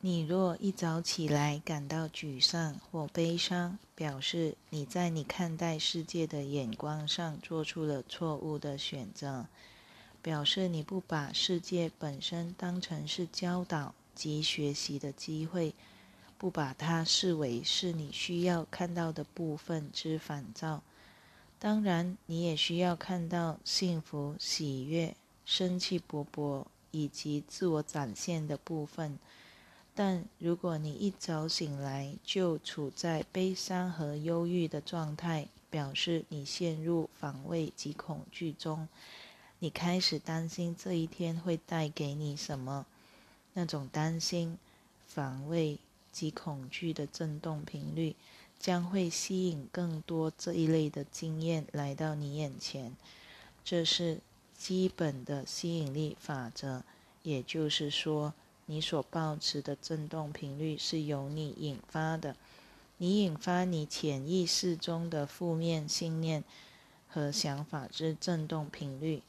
你若一早起来感到沮丧或悲伤，表示你在你看待世界的眼光上做出了错误的选择，表示你不把世界本身当成是教导及学习的机会，不把它视为是你需要看到的部分之反照。当然，你也需要看到幸福、喜悦、生气勃勃以及自我展现的部分。但如果你一早醒来就处在悲伤和忧郁的状态，表示你陷入防卫及恐惧中。你开始担心这一天会带给你什么？那种担心、防卫及恐惧的振动频率将会吸引更多这一类的经验来到你眼前。这是基本的吸引力法则，也就是说。你所保持的振动频率是由你引发的，你引发你潜意识中的负面信念和想法之振动频率。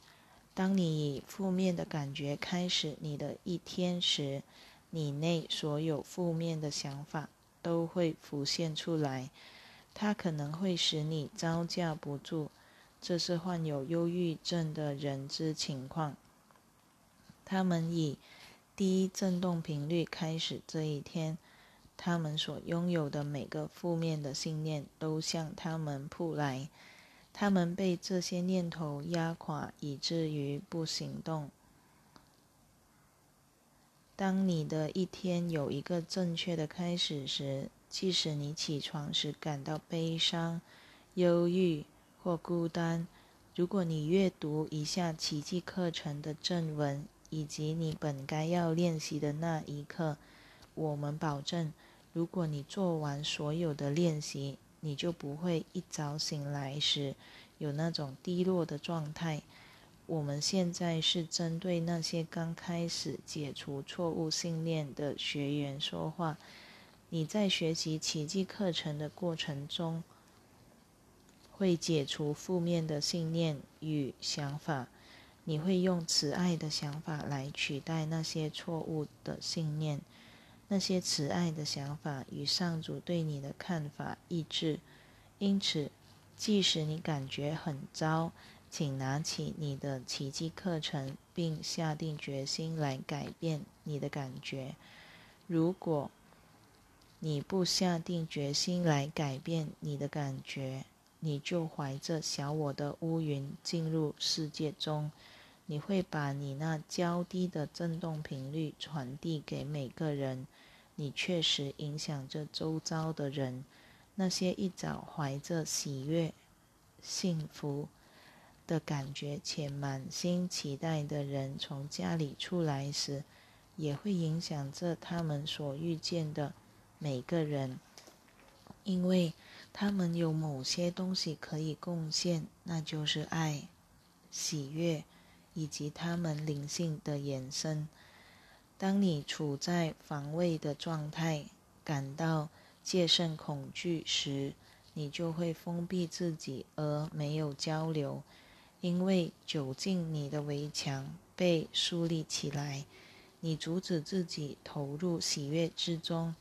当你以负面的感觉开始你的一天时，你内所有负面的想法都会浮现出来，它可能会使你招架不住。这是患有忧郁症的人之情况，他们以。第一振动频率开始这一天，他们所拥有的每个负面的信念都向他们扑来，他们被这些念头压垮，以至于不行动。当你的一天有一个正确的开始时，即使你起床时感到悲伤、忧郁或孤单，如果你阅读以下奇迹课程的正文。以及你本该要练习的那一刻，我们保证，如果你做完所有的练习，你就不会一早醒来时有那种低落的状态。我们现在是针对那些刚开始解除错误信念的学员说话。你在学习奇迹课程的过程中，会解除负面的信念与想法。你会用慈爱的想法来取代那些错误的信念，那些慈爱的想法与上主对你的看法一致。因此，即使你感觉很糟，请拿起你的奇迹课程，并下定决心来改变你的感觉。如果你不下定决心来改变你的感觉，你就怀着小我的乌云进入世界中。你会把你那较低的振动频率传递给每个人，你确实影响着周遭的人。那些一早怀着喜悦、幸福的感觉且满心期待的人从家里出来时，也会影响着他们所遇见的每个人，因为他们有某些东西可以贡献，那就是爱、喜悦。以及他们灵性的延伸。当你处在防卫的状态，感到戒慎恐惧时，你就会封闭自己而没有交流，因为久近你的围墙被树立起来，你阻止自己投入喜悦之中。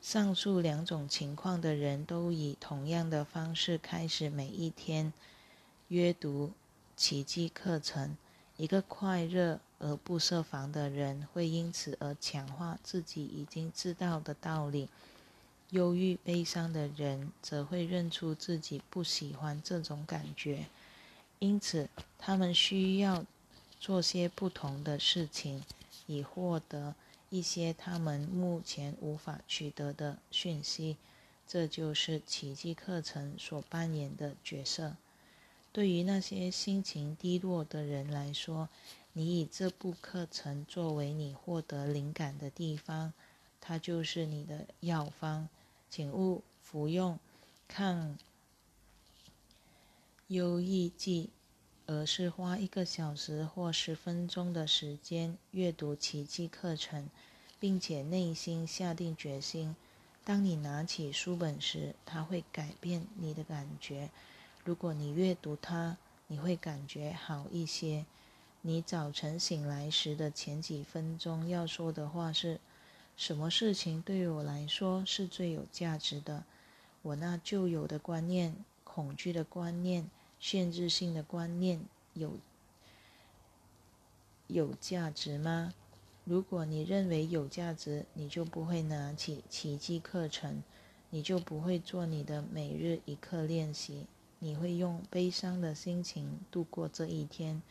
上述两种情况的人都以同样的方式开始每一天阅读奇迹课程。一个快乐而不设防的人会因此而强化自己已经知道的道理。忧郁悲伤的人则会认出自己不喜欢这种感觉，因此他们需要做些不同的事情，以获得一些他们目前无法取得的讯息。这就是奇迹课程所扮演的角色。对于那些心情低落的人来说，你以这部课程作为你获得灵感的地方，它就是你的药方。请勿服用抗忧郁剂，而是花一个小时或十分钟的时间阅读奇迹课程，并且内心下定决心：当你拿起书本时，它会改变你的感觉。如果你阅读它，你会感觉好一些。你早晨醒来时的前几分钟要说的话是：“什么事情对我来说是最有价值的？我那旧有的观念、恐惧的观念、限制性的观念有有价值吗？如果你认为有价值，你就不会拿起奇迹课程，你就不会做你的每日一课练习，你会用悲伤的心情度过这一天。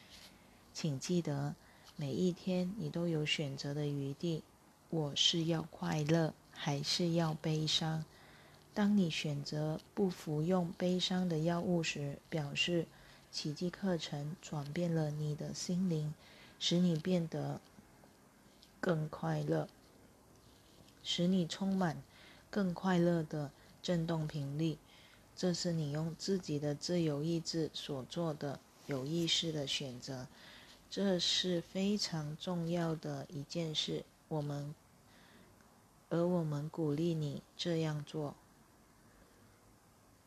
请记得，每一天你都有选择的余地。我是要快乐，还是要悲伤？当你选择不服用悲伤的药物时，表示奇迹课程转变了你的心灵，使你变得更快乐，使你充满更快乐的振动频率。这是你用自己的自由意志所做的有意识的选择，这是非常重要的一件事。我们，而我们鼓励你这样做。